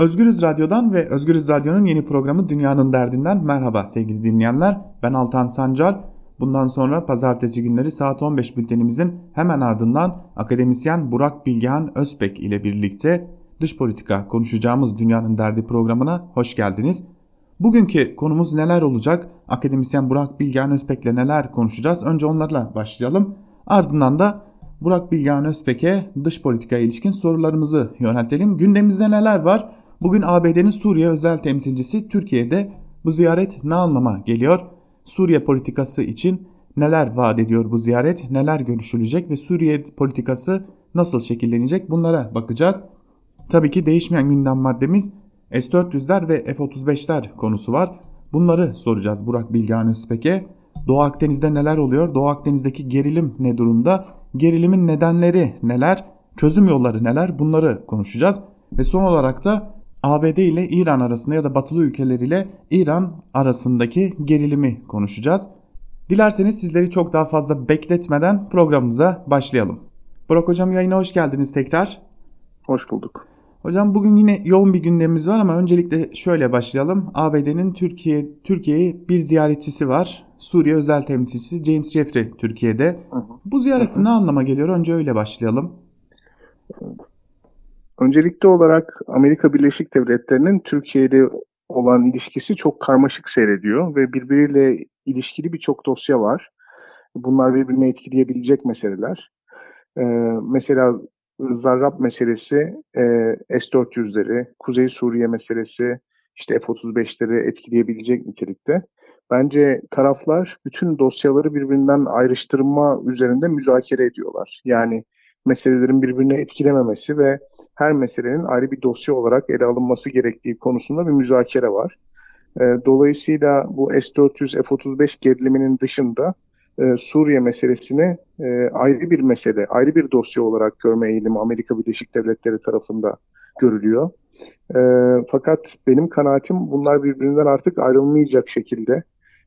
Özgürüz Radyo'dan ve Özgürüz Radyo'nun yeni programı Dünyanın Derdinden merhaba sevgili dinleyenler. Ben Altan Sancar. Bundan sonra pazartesi günleri saat 15 bültenimizin hemen ardından akademisyen Burak Bilgehan Özbek ile birlikte dış politika konuşacağımız Dünyanın Derdi programına hoş geldiniz. Bugünkü konumuz neler olacak? Akademisyen Burak Bilgehan Özbek'le neler konuşacağız? Önce onlarla başlayalım. Ardından da Burak Bilgehan Özbek'e dış politika ilişkin sorularımızı yöneltelim. Gündemimizde neler var? Bugün ABD'nin Suriye özel temsilcisi Türkiye'de bu ziyaret ne anlama geliyor? Suriye politikası için neler vaat ediyor bu ziyaret? Neler görüşülecek ve Suriye politikası nasıl şekillenecek? Bunlara bakacağız. Tabii ki değişmeyen gündem maddemiz S-400'ler ve F-35'ler konusu var. Bunları soracağız Burak Bilgehan Özpek'e. Doğu Akdeniz'de neler oluyor? Doğu Akdeniz'deki gerilim ne durumda? Gerilimin nedenleri neler? Çözüm yolları neler? Bunları konuşacağız. Ve son olarak da ABD ile İran arasında ya da batılı ülkeler ile İran arasındaki gerilimi konuşacağız. Dilerseniz sizleri çok daha fazla bekletmeden programımıza başlayalım. Burak Hocam yayına hoş geldiniz tekrar. Hoş bulduk. Hocam bugün yine yoğun bir gündemimiz var ama öncelikle şöyle başlayalım. ABD'nin Türkiye Türkiye'ye bir ziyaretçisi var. Suriye özel temsilcisi James Jeffrey Türkiye'de. Hı hı. Bu ziyareti hı hı. ne anlama geliyor? Önce öyle başlayalım. Öncelikli olarak Amerika Birleşik Devletleri'nin Türkiye'de olan ilişkisi çok karmaşık seyrediyor ve birbiriyle ilişkili birçok dosya var. Bunlar birbirini etkileyebilecek meseleler. Ee, mesela Zarrab meselesi, e, S-400'leri, Kuzey Suriye meselesi, işte F-35'leri etkileyebilecek nitelikte. Bence taraflar bütün dosyaları birbirinden ayrıştırma üzerinde müzakere ediyorlar. Yani meselelerin birbirine etkilememesi ve her meselenin ayrı bir dosya olarak ele alınması gerektiği konusunda bir müzakere var. E, dolayısıyla bu S-400, F-35 geriliminin dışında e, Suriye meselesini e, ayrı bir mesele, ayrı bir dosya olarak görme eğilimi Amerika Birleşik Devletleri tarafında görülüyor. E, fakat benim kanaatim bunlar birbirinden artık ayrılmayacak şekilde,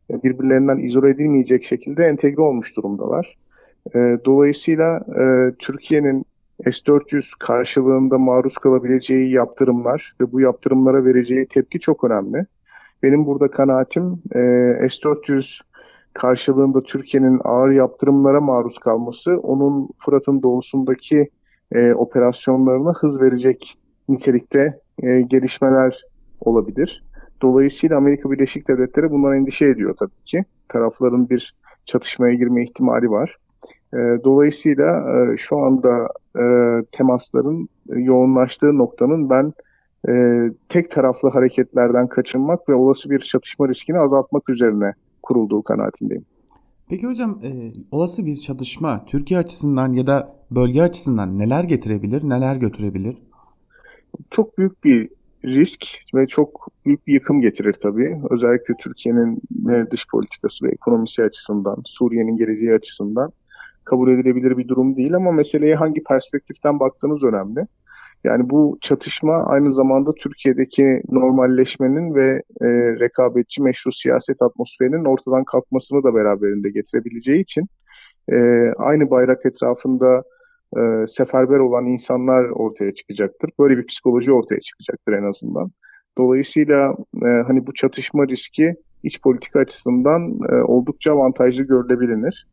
e, birbirlerinden izole edilmeyecek şekilde entegre olmuş durumdalar. E, dolayısıyla Türkiye'nin S-400 karşılığında maruz kalabileceği yaptırımlar ve bu yaptırımlara vereceği tepki çok önemli. Benim burada kanaatim e, S-400 karşılığında Türkiye'nin ağır yaptırımlara maruz kalması onun Fırat'ın doğusundaki e, operasyonlarına hız verecek nitelikte e, gelişmeler olabilir. Dolayısıyla Amerika Birleşik Devletleri bundan endişe ediyor tabii ki. Tarafların bir çatışmaya girme ihtimali var. E, dolayısıyla e, şu anda e, temasların yoğunlaştığı noktanın ben e, tek taraflı hareketlerden kaçınmak ve olası bir çatışma riskini azaltmak üzerine kurulduğu kanaatindeyim. Peki hocam e, olası bir çatışma Türkiye açısından ya da bölge açısından neler getirebilir, neler götürebilir? Çok büyük bir risk ve çok büyük bir yıkım getirir tabii. Özellikle Türkiye'nin e, dış politikası ve ekonomisi açısından, Suriye'nin geleceği açısından kabul edilebilir bir durum değil ama meseleye hangi perspektiften baktığınız önemli. Yani bu çatışma aynı zamanda Türkiye'deki normalleşmenin ve e, rekabetçi meşru siyaset atmosferinin ortadan kalkmasını da beraberinde getirebileceği için e, aynı bayrak etrafında e, seferber olan insanlar ortaya çıkacaktır. Böyle bir psikoloji ortaya çıkacaktır en azından. Dolayısıyla e, hani bu çatışma riski iç politika açısından e, oldukça avantajlı görülebilir.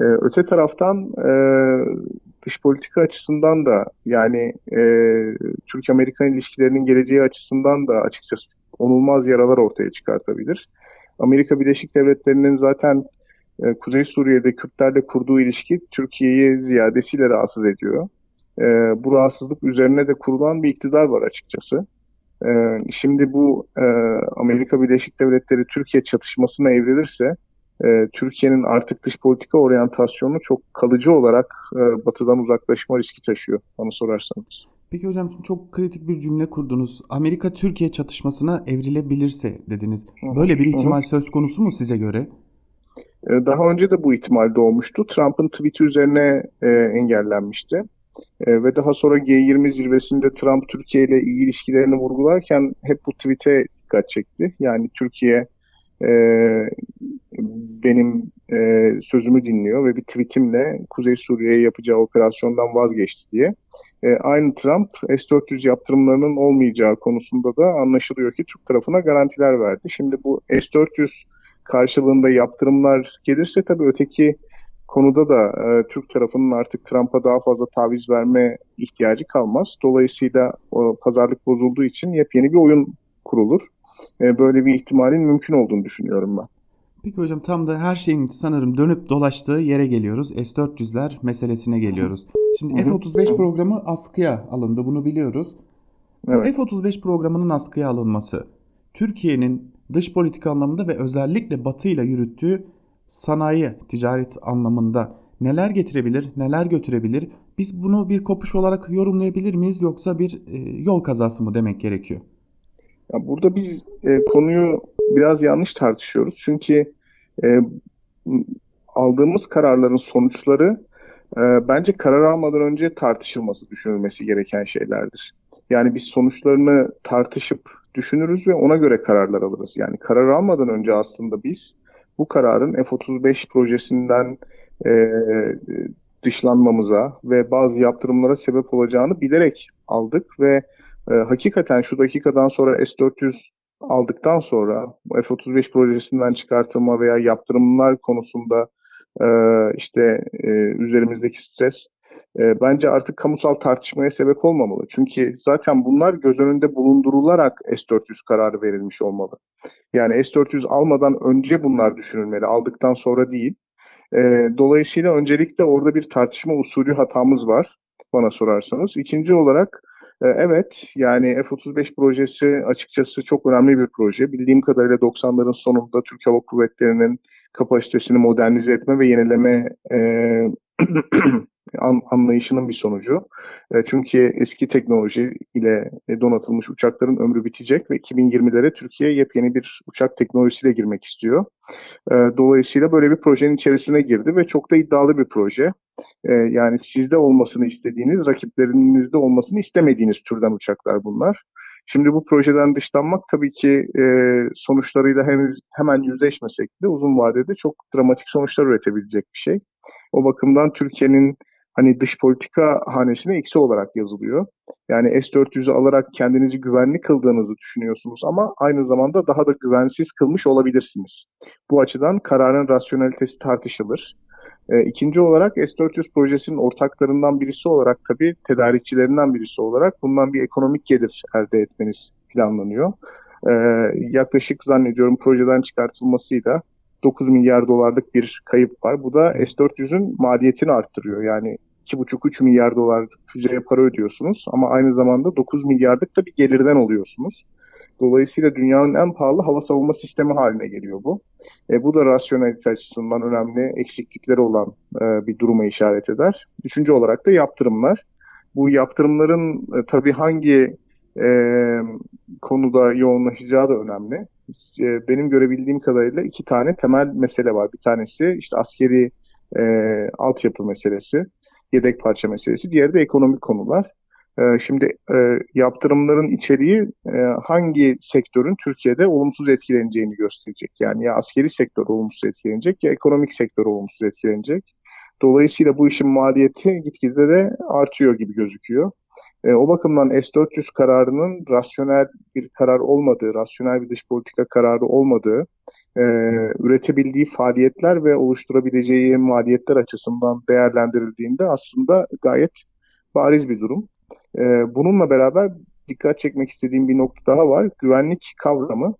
Ee, öte taraftan e, dış politika açısından da yani e, Türk-Amerikan ilişkilerinin geleceği açısından da açıkçası onulmaz yaralar ortaya çıkartabilir. Amerika Birleşik Devletleri'nin zaten e, Kuzey Suriye'de Kürtlerle kurduğu ilişki Türkiye'yi ziyadesiyle rahatsız ediyor. E, bu rahatsızlık üzerine de kurulan bir iktidar var açıkçası. E, şimdi bu e, Amerika Birleşik Devletleri Türkiye çatışmasına evrilirse e, Türkiye'nin artık dış politika oryantasyonu çok kalıcı olarak e, batıdan uzaklaşma riski taşıyor bana sorarsanız. Peki hocam çok kritik bir cümle kurdunuz. Amerika Türkiye çatışmasına evrilebilirse dediniz. Böyle bir ihtimal söz konusu mu size göre? E, daha önce de bu ihtimal doğmuştu. Trump'ın tweet'i üzerine e, engellenmişti. E, ve daha sonra G20 zirvesinde Trump Türkiye ile iyi ilişkilerini vurgularken hep bu tweet'e dikkat çekti. Yani Türkiye e, benim e, sözümü dinliyor ve bir tweetimle Kuzey Suriye'ye yapacağı operasyondan vazgeçti diye. e, aynı Trump S-400 yaptırımlarının olmayacağı konusunda da anlaşılıyor ki Türk tarafına garantiler verdi. Şimdi bu S-400 karşılığında yaptırımlar gelirse tabii öteki konuda da e, Türk tarafının artık Trump'a daha fazla taviz verme ihtiyacı kalmaz. Dolayısıyla o pazarlık bozulduğu için yepyeni bir oyun kurulur. E, böyle bir ihtimalin mümkün olduğunu düşünüyorum ben. Peki hocam tam da her şeyin sanırım dönüp dolaştığı yere geliyoruz. S-400'ler meselesine geliyoruz. Şimdi F-35 programı askıya alındı bunu biliyoruz. Evet. F-35 programının askıya alınması Türkiye'nin dış politika anlamında ve özellikle Batı ile yürüttüğü sanayi, ticaret anlamında neler getirebilir, neler götürebilir? Biz bunu bir kopuş olarak yorumlayabilir miyiz yoksa bir e, yol kazası mı demek gerekiyor? Ya burada biz e, konuyu biraz yanlış tartışıyoruz. Çünkü e, aldığımız kararların sonuçları e, bence karar almadan önce tartışılması, düşünülmesi gereken şeylerdir. Yani biz sonuçlarını tartışıp düşünürüz ve ona göre kararlar alırız. Yani karar almadan önce aslında biz bu kararın F-35 projesinden e, dışlanmamıza ve bazı yaptırımlara sebep olacağını bilerek aldık ve e, hakikaten şu dakikadan sonra S-400 aldıktan sonra F-35 projesinden çıkartılma veya yaptırımlar konusunda e, işte e, üzerimizdeki stres e, bence artık kamusal tartışmaya sebep olmamalı. Çünkü zaten bunlar göz önünde bulundurularak S-400 kararı verilmiş olmalı. Yani S-400 almadan önce bunlar düşünülmeli, aldıktan sonra değil. E, dolayısıyla öncelikle orada bir tartışma usulü hatamız var bana sorarsanız. İkinci olarak evet yani F-35 projesi açıkçası çok önemli bir proje. Bildiğim kadarıyla 90'ların sonunda Türk Hava Kuvvetleri'nin kapasitesini modernize etme ve yenileme e, anlayışının bir sonucu. E, çünkü eski teknoloji ile donatılmış uçakların ömrü bitecek ve 2020'lere Türkiye yepyeni bir uçak teknolojisiyle girmek istiyor. E, dolayısıyla böyle bir projenin içerisine girdi ve çok da iddialı bir proje. E, yani sizde olmasını istediğiniz, rakiplerinizde olmasını istemediğiniz türden uçaklar bunlar. Şimdi bu projeden dışlanmak tabii ki e, sonuçlarıyla henüz hemen yüzleşmesek de uzun vadede çok dramatik sonuçlar üretebilecek bir şey. O bakımdan Türkiye'nin hani dış politika hanesine eksi olarak yazılıyor. Yani S-400'ü alarak kendinizi güvenli kıldığınızı düşünüyorsunuz ama aynı zamanda daha da güvensiz kılmış olabilirsiniz. Bu açıdan kararın rasyonelitesi tartışılır. E, ikinci olarak S-400 projesinin ortaklarından birisi olarak tabii tedarikçilerinden birisi olarak bundan bir ekonomik gelir elde etmeniz planlanıyor. E, yaklaşık zannediyorum projeden çıkartılmasıyla 9 milyar dolarlık bir kayıp var. Bu da S-400'ün maliyetini arttırıyor. Yani 2,5-3 milyar dolar füzeye para ödüyorsunuz ama aynı zamanda 9 milyarlık da bir gelirden oluyorsunuz. Dolayısıyla dünyanın en pahalı hava savunma sistemi haline geliyor bu. E, bu da rasyonelite açısından önemli eksiklikleri olan e, bir duruma işaret eder. Üçüncü olarak da yaptırımlar. Bu yaptırımların e, tabii hangi e, konuda yoğunlaşacağı da önemli. E, benim görebildiğim kadarıyla iki tane temel mesele var. Bir tanesi işte askeri e, altyapı meselesi, yedek parça meselesi. Diğeri de ekonomik konular. E, şimdi e, yaptırımların içeriği e, hangi sektörün Türkiye'de olumsuz etkileneceğini gösterecek. Yani ya askeri sektör olumsuz etkilenecek ya ekonomik sektör olumsuz etkilenecek. Dolayısıyla bu işin maliyeti gitgide de artıyor gibi gözüküyor. E, o bakımdan S-400 kararının rasyonel bir karar olmadığı, rasyonel bir dış politika kararı olmadığı, e, üretebildiği faaliyetler ve oluşturabileceği maliyetler açısından değerlendirildiğinde aslında gayet bariz bir durum. E, bununla beraber dikkat çekmek istediğim bir nokta daha var. Güvenlik kavramı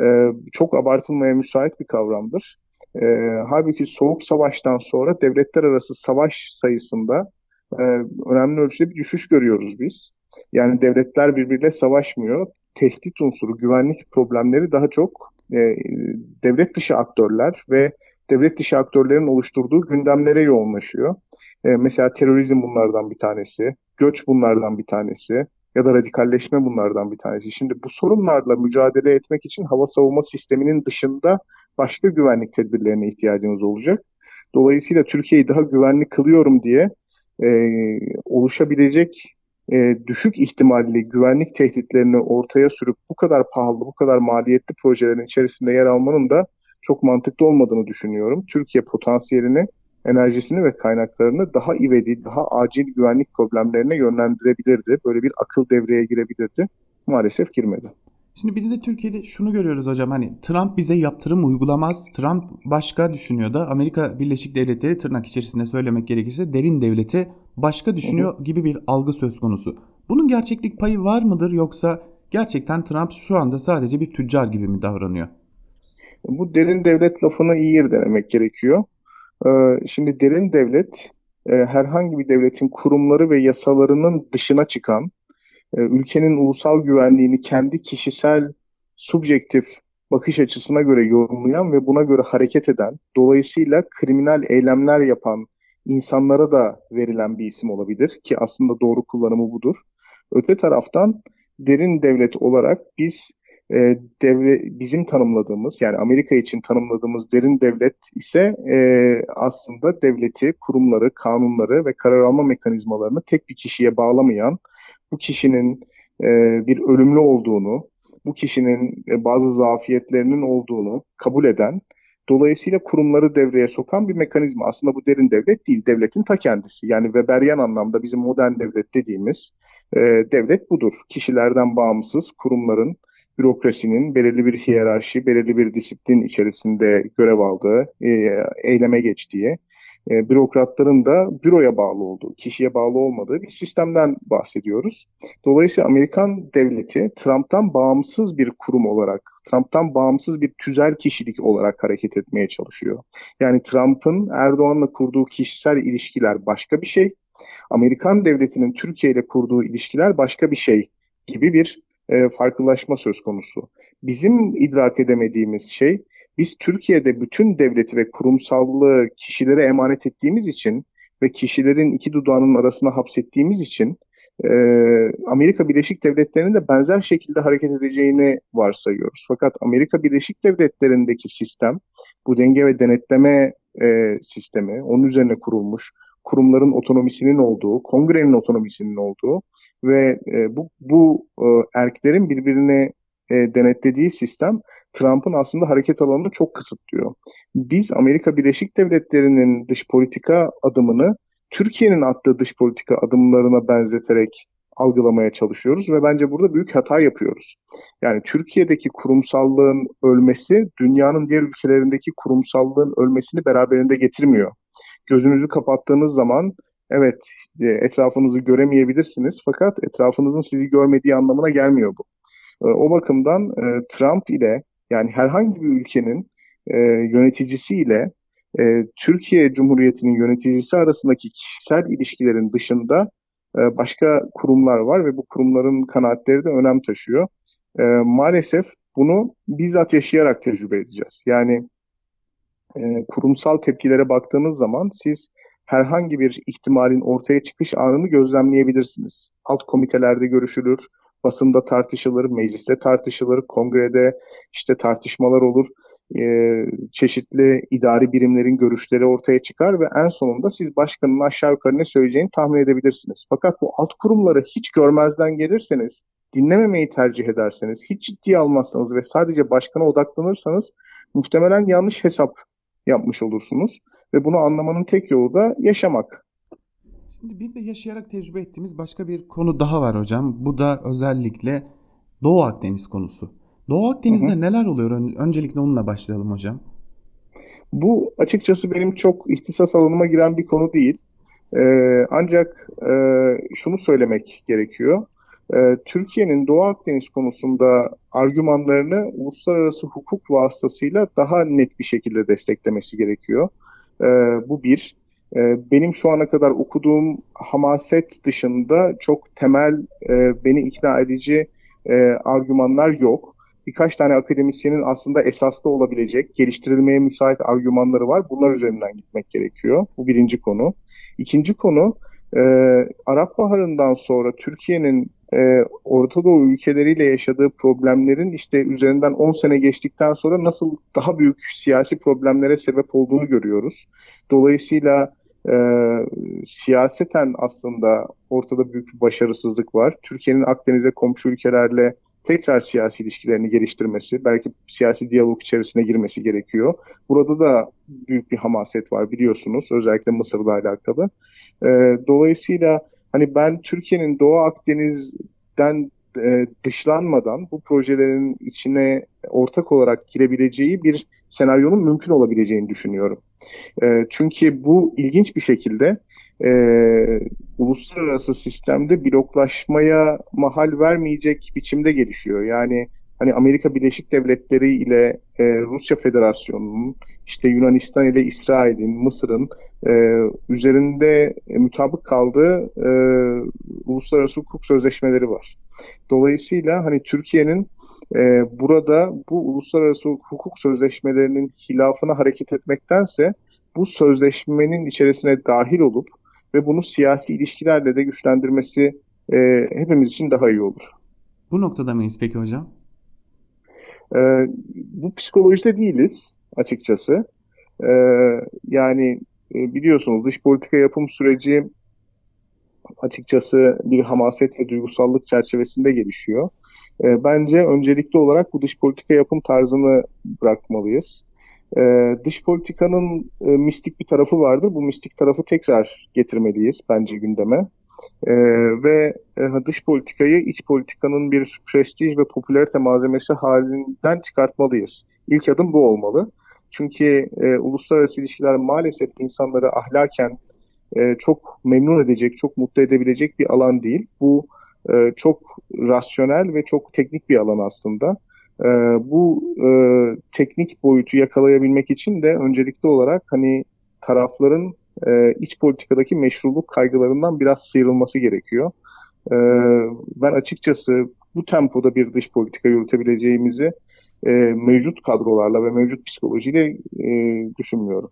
e, çok abartılmaya müsait bir kavramdır. E, halbuki Soğuk Savaş'tan sonra devletler arası savaş sayısında e, önemli ölçüde bir düşüş görüyoruz biz. Yani devletler birbiriyle savaşmıyor. Tehdit unsuru, güvenlik problemleri daha çok e, devlet dışı aktörler ve devlet dışı aktörlerin oluşturduğu gündemlere yoğunlaşıyor. E, mesela terörizm bunlardan bir tanesi, göç bunlardan bir tanesi ya da radikalleşme bunlardan bir tanesi. Şimdi bu sorunlarla mücadele etmek için hava savunma sisteminin dışında başka güvenlik tedbirlerine ihtiyacınız olacak. Dolayısıyla Türkiye'yi daha güvenli kılıyorum diye e, oluşabilecek e, düşük ihtimalli güvenlik tehditlerini ortaya sürüp bu kadar pahalı, bu kadar maliyetli projelerin içerisinde yer almanın da çok mantıklı olmadığını düşünüyorum. Türkiye potansiyelini enerjisini ve kaynaklarını daha ivedi, daha acil güvenlik problemlerine yönlendirebilirdi. Böyle bir akıl devreye girebilirdi. Maalesef girmedi. Şimdi bir de Türkiye'de şunu görüyoruz hocam hani Trump bize yaptırım uygulamaz. Trump başka düşünüyor da Amerika Birleşik Devletleri tırnak içerisinde söylemek gerekirse derin devleti başka düşünüyor gibi bir algı söz konusu. Bunun gerçeklik payı var mıdır yoksa gerçekten Trump şu anda sadece bir tüccar gibi mi davranıyor? Bu derin devlet lafını iyi denemek gerekiyor. Ee, şimdi derin devlet e, herhangi bir devletin kurumları ve yasalarının dışına çıkan, ülkenin ulusal güvenliğini kendi kişisel subjektif bakış açısına göre yorumlayan ve buna göre hareket eden, dolayısıyla kriminal eylemler yapan insanlara da verilen bir isim olabilir ki aslında doğru kullanımı budur. Öte taraftan derin devlet olarak biz e, devre, bizim tanımladığımız yani Amerika için tanımladığımız derin devlet ise e, aslında devleti, kurumları, kanunları ve karar alma mekanizmalarını tek bir kişiye bağlamayan, bu kişinin e, bir ölümlü olduğunu, bu kişinin e, bazı zafiyetlerinin olduğunu kabul eden, dolayısıyla kurumları devreye sokan bir mekanizma. Aslında bu derin devlet değil, devletin ta kendisi. Yani Weberian anlamda bizim modern devlet dediğimiz e, devlet budur. Kişilerden bağımsız kurumların bürokrasinin belirli bir hiyerarşi, belirli bir disiplin içerisinde görev aldığı, e, eyleme geçtiği, e, bürokratların da büroya bağlı olduğu, kişiye bağlı olmadığı bir sistemden bahsediyoruz. Dolayısıyla Amerikan devleti Trump'tan bağımsız bir kurum olarak, Trump'tan bağımsız bir tüzel kişilik olarak hareket etmeye çalışıyor. Yani Trump'ın Erdoğan'la kurduğu kişisel ilişkiler başka bir şey, Amerikan devletinin Türkiye ile kurduğu ilişkiler başka bir şey gibi bir e, farklılaşma söz konusu. Bizim idrak edemediğimiz şey biz Türkiye'de bütün devleti ve kurumsallığı kişilere emanet ettiğimiz için ve kişilerin iki dudağının arasına hapsettiğimiz için e, Amerika Birleşik Devletleri'nin de benzer şekilde hareket edeceğini varsayıyoruz. Fakat Amerika Birleşik Devletleri'ndeki sistem, bu denge ve denetleme e, sistemi, onun üzerine kurulmuş, kurumların otonomisinin olduğu, kongrenin otonomisinin olduğu ve e, bu, bu e, erklerin birbirini e, denetlediği sistem Trump'ın aslında hareket alanını çok kısıtlıyor. Biz Amerika Birleşik Devletleri'nin dış politika adımını Türkiye'nin attığı dış politika adımlarına benzeterek algılamaya çalışıyoruz ve bence burada büyük hata yapıyoruz. Yani Türkiye'deki kurumsallığın ölmesi dünyanın diğer ülkelerindeki kurumsallığın ölmesini beraberinde getirmiyor. Gözünüzü kapattığınız zaman evet e, etrafınızı göremeyebilirsiniz fakat etrafınızın sizi görmediği anlamına gelmiyor bu. E, o bakımdan e, Trump ile yani herhangi bir ülkenin yöneticisiyle Türkiye Cumhuriyeti'nin yöneticisi arasındaki kişisel ilişkilerin dışında başka kurumlar var ve bu kurumların kanaatleri de önem taşıyor. Maalesef bunu bizzat yaşayarak tecrübe edeceğiz. Yani kurumsal tepkilere baktığınız zaman siz herhangi bir ihtimalin ortaya çıkış anını gözlemleyebilirsiniz. Alt komitelerde görüşülür, basında tartışılır, mecliste tartışılır, kongrede işte tartışmalar olur. Ee, çeşitli idari birimlerin görüşleri ortaya çıkar ve en sonunda siz başkanın aşağı yukarı ne söyleyeceğini tahmin edebilirsiniz. Fakat bu alt kurumları hiç görmezden gelirseniz, dinlememeyi tercih ederseniz, hiç ciddiye almazsanız ve sadece başkana odaklanırsanız muhtemelen yanlış hesap yapmış olursunuz. Ve bunu anlamanın tek yolu da yaşamak. Şimdi bir de yaşayarak tecrübe ettiğimiz başka bir konu daha var hocam. Bu da özellikle Doğu Akdeniz konusu. Doğu Akdeniz'de hı hı. neler oluyor? Öncelikle onunla başlayalım hocam. Bu açıkçası benim çok ihtisas alanıma giren bir konu değil. Ee, ancak e, şunu söylemek gerekiyor. Ee, Türkiye'nin Doğu Akdeniz konusunda argümanlarını uluslararası hukuk vasıtasıyla daha net bir şekilde desteklemesi gerekiyor. E, bu bir. E, benim şu ana kadar okuduğum hamaset dışında çok temel e, beni ikna edici e, argümanlar yok. Birkaç tane akademisyenin aslında esaslı olabilecek, geliştirilmeye müsait argümanları var. Bunlar üzerinden gitmek gerekiyor. Bu birinci konu. İkinci konu, e, Arap Baharı'ndan sonra Türkiye'nin e, Orta Doğu ülkeleriyle yaşadığı problemlerin işte üzerinden 10 sene geçtikten sonra nasıl daha büyük siyasi problemlere sebep olduğunu görüyoruz. Dolayısıyla e, siyaseten aslında ortada büyük bir başarısızlık var. Türkiye'nin Akdeniz'e komşu ülkelerle tekrar siyasi ilişkilerini geliştirmesi, belki siyasi diyalog içerisine girmesi gerekiyor. Burada da büyük bir hamaset var biliyorsunuz özellikle Mısır'la alakalı. E, dolayısıyla hani ben Türkiye'nin Doğu Akdeniz'den e, dışlanmadan bu projelerin içine ortak olarak girebileceği bir senaryonun mümkün olabileceğini düşünüyorum. E, çünkü bu ilginç bir şekilde e, uluslararası sistemde bloklaşmaya mahal vermeyecek biçimde gelişiyor. Yani hani Amerika Birleşik Devletleri ile e, Rusya Federasyonu'nun, işte Yunanistan ile İsrail'in, Mısır'ın e, üzerinde e, mutabık kaldığı e, uluslararası hukuk sözleşmeleri var. Dolayısıyla hani Türkiye'nin e, burada bu uluslararası hukuk sözleşmelerinin hilafına hareket etmektense bu sözleşmenin içerisine dahil olup ve bunu siyasi ilişkilerle de güçlendirmesi e, hepimiz için daha iyi olur. Bu noktada mıyız peki hocam? E, bu psikolojide değiliz açıkçası. E, yani e, biliyorsunuz dış politika yapım süreci açıkçası bir hamaset ve duygusallık çerçevesinde gelişiyor. E, bence öncelikli olarak bu dış politika yapım tarzını bırakmalıyız. Ee, dış politikanın e, mistik bir tarafı vardır. Bu mistik tarafı tekrar getirmeliyiz bence gündeme. Ee, ve e, dış politikayı iç politikanın bir prestij ve popülarite malzemesi halinden çıkartmalıyız. İlk adım bu olmalı. Çünkü e, uluslararası ilişkiler maalesef insanları ahlaken e, çok memnun edecek, çok mutlu edebilecek bir alan değil. Bu e, çok rasyonel ve çok teknik bir alan aslında. E, bu e, teknik boyutu yakalayabilmek için de öncelikli olarak hani tarafların e, iç politikadaki meşruluk kaygılarından biraz sıyrılması gerekiyor. E, ben açıkçası bu tempoda bir dış politika yürütebileceğimizi e, mevcut kadrolarla ve mevcut psikolojiyle e, düşünmüyorum.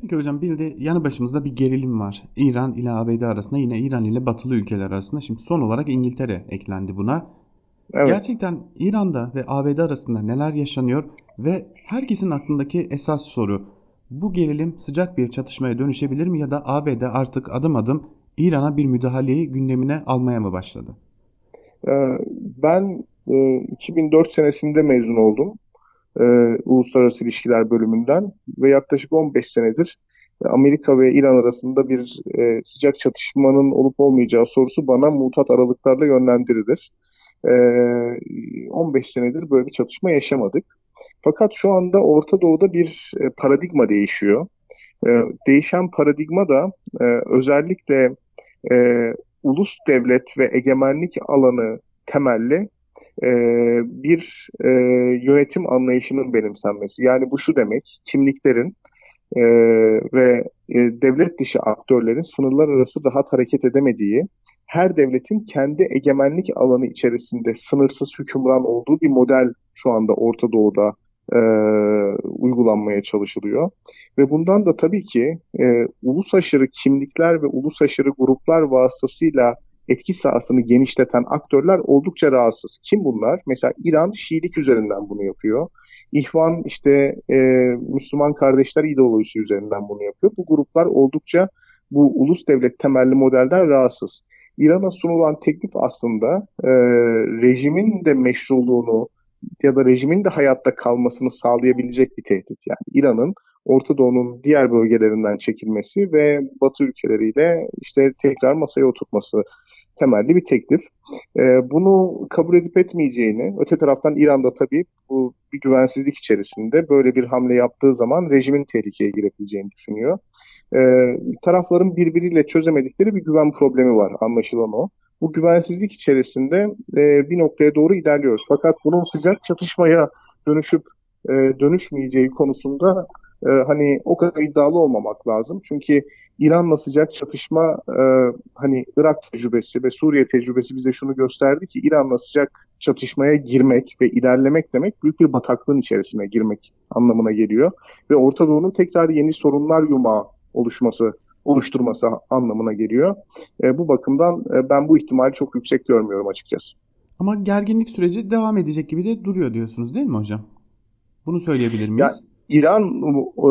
Peki hocam bir de yanı başımızda bir gerilim var. İran ile ABD arasında yine İran ile batılı ülkeler arasında. Şimdi son olarak İngiltere eklendi buna. Evet. Gerçekten İran'da ve ABD arasında neler yaşanıyor ve herkesin aklındaki esas soru bu gerilim sıcak bir çatışmaya dönüşebilir mi ya da ABD artık adım adım İran'a bir müdahaleyi gündemine almaya mı başladı? Ee, ben 2004 e, senesinde mezun oldum. E, Uluslararası İlişkiler bölümünden ve yaklaşık 15 senedir Amerika ve İran arasında bir e, sıcak çatışmanın olup olmayacağı sorusu bana mutat aralıklarla yönlendirilir. 15 senedir böyle bir çatışma yaşamadık. Fakat şu anda Orta Doğu'da bir paradigma değişiyor. Değişen paradigma da özellikle ulus devlet ve egemenlik alanı temelli bir yönetim anlayışının benimsenmesi. Yani bu şu demek, kimliklerin ve devlet dışı aktörlerin sınırlar arası rahat hareket edemediği, her devletin kendi egemenlik alanı içerisinde sınırsız hükümran olduğu bir model şu anda Orta Doğu'da e, uygulanmaya çalışılıyor. Ve bundan da tabii ki e, ulus aşırı kimlikler ve ulus aşırı gruplar vasıtasıyla etki sahasını genişleten aktörler oldukça rahatsız. Kim bunlar? Mesela İran Şiilik üzerinden bunu yapıyor. İhvan işte e, Müslüman kardeşler ideolojisi üzerinden bunu yapıyor. Bu gruplar oldukça bu ulus devlet temelli modelden rahatsız. İran'a sunulan teklif aslında e, rejimin de meşruluğunu ya da rejimin de hayatta kalmasını sağlayabilecek bir tehdit. Yani İran'ın Orta Doğu'nun diğer bölgelerinden çekilmesi ve Batı ülkeleriyle işte tekrar masaya oturtması temelli bir teklif. Ee, bunu kabul edip etmeyeceğini, öte taraftan İran'da tabii bu bir güvensizlik içerisinde böyle bir hamle yaptığı zaman rejimin tehlikeye girebileceğini düşünüyor e, tarafların birbiriyle çözemedikleri bir güven problemi var anlaşılan o. Bu güvensizlik içerisinde e, bir noktaya doğru ilerliyoruz. Fakat bunun sıcak çatışmaya dönüşüp e, dönüşmeyeceği konusunda e, hani o kadar iddialı olmamak lazım. Çünkü İran'la sıcak çatışma e, hani Irak tecrübesi ve Suriye tecrübesi bize şunu gösterdi ki İran'la sıcak çatışmaya girmek ve ilerlemek demek büyük bir bataklığın içerisine girmek anlamına geliyor. Ve Orta Doğu'nun tekrar yeni sorunlar yumağı oluşması oluşturması anlamına geliyor. E, bu bakımdan e, ben bu ihtimali çok yüksek görmüyorum açıkçası. Ama gerginlik süreci devam edecek gibi de duruyor diyorsunuz değil mi hocam? Bunu söyleyebilir miyiz? Ya, İran e,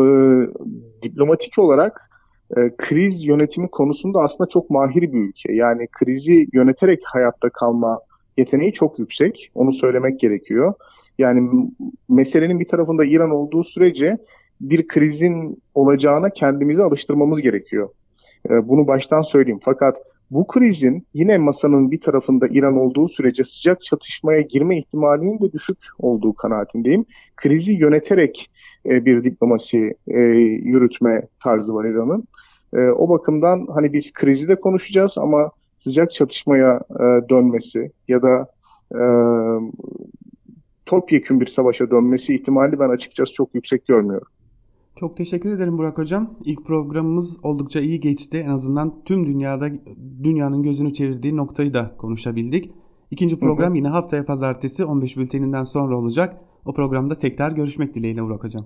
diplomatik olarak e, kriz yönetimi konusunda aslında çok mahir bir ülke. Yani krizi yöneterek hayatta kalma yeteneği çok yüksek. Onu söylemek gerekiyor. Yani meselenin bir tarafında İran olduğu sürece bir krizin olacağına kendimizi alıştırmamız gerekiyor. Ee, bunu baştan söyleyeyim. Fakat bu krizin yine masanın bir tarafında İran olduğu sürece sıcak çatışmaya girme ihtimalinin de düşük olduğu kanaatindeyim. Krizi yöneterek e, bir diplomasi e, yürütme tarzı var İran'ın. E, o bakımdan hani biz krizi de konuşacağız ama sıcak çatışmaya dönmesi ya da topyekun bir savaşa dönmesi ihtimali ben açıkçası çok yüksek görmüyorum. Çok teşekkür ederim Burak Hocam. İlk programımız oldukça iyi geçti. En azından tüm dünyada dünyanın gözünü çevirdiği noktayı da konuşabildik. İkinci program hı hı. yine haftaya pazartesi 15 bülteninden sonra olacak. O programda tekrar görüşmek dileğiyle Burak Hocam.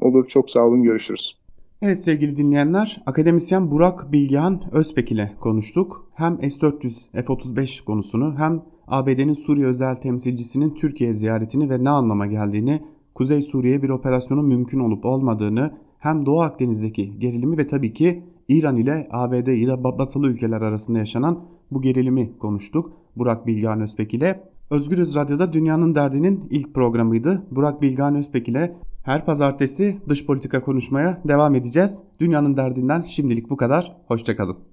Olur çok sağ olun görüşürüz. Evet sevgili dinleyenler, akademisyen Burak Bilgehan Özpek ile konuştuk. Hem S-400 F-35 konusunu hem ABD'nin Suriye özel temsilcisinin Türkiye ziyaretini ve ne anlama geldiğini Kuzey Suriye bir operasyonun mümkün olup olmadığını, hem Doğu Akdeniz'deki gerilimi ve tabii ki İran ile ABD ile batılı ülkeler arasında yaşanan bu gerilimi konuştuk. Burak Bilgehan Özpek ile Özgürüz Radyo'da Dünyanın Derdi'nin ilk programıydı. Burak Bilgehan Özpek ile her pazartesi dış politika konuşmaya devam edeceğiz. Dünyanın Derdi'nden şimdilik bu kadar. Hoşçakalın.